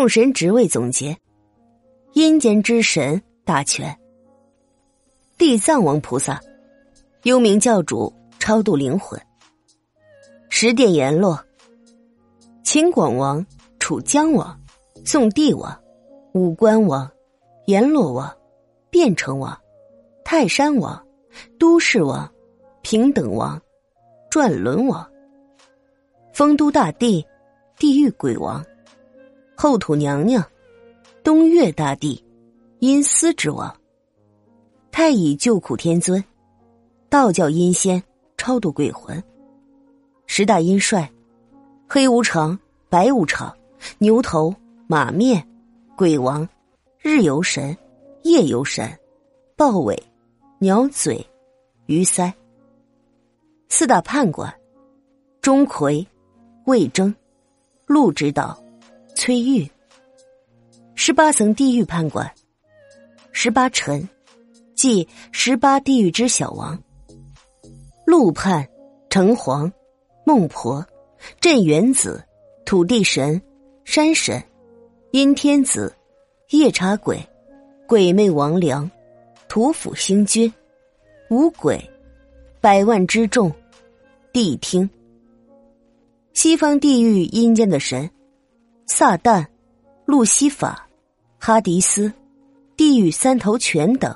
众神职位总结：阴间之神大全。地藏王菩萨，幽冥教主，超度灵魂。十殿阎罗：秦广王、楚江王、宋帝王、武官王、阎罗王、变成王、泰山王、都市王、平等王、转轮王、丰都大帝、地狱鬼王、后土娘娘、东岳大帝、阴司之王。太乙救苦天尊，道教阴仙超度鬼魂。十大阴帅：黑无常、白无常、牛头、马面、鬼王、日游神、夜游神、豹尾、鸟嘴、鱼鳃。四大判官：钟馗、魏征、陆指导、崔玉。十八层地狱判官：十八臣。即十八地狱之小王，陆判、城隍、孟婆、镇元子、土地神、山神、阴天子、夜叉鬼、鬼魅王良、土府星君、五鬼、百万之众、谛听。西方地狱阴间的神：撒旦、路西法、哈迪斯、地狱三头犬等。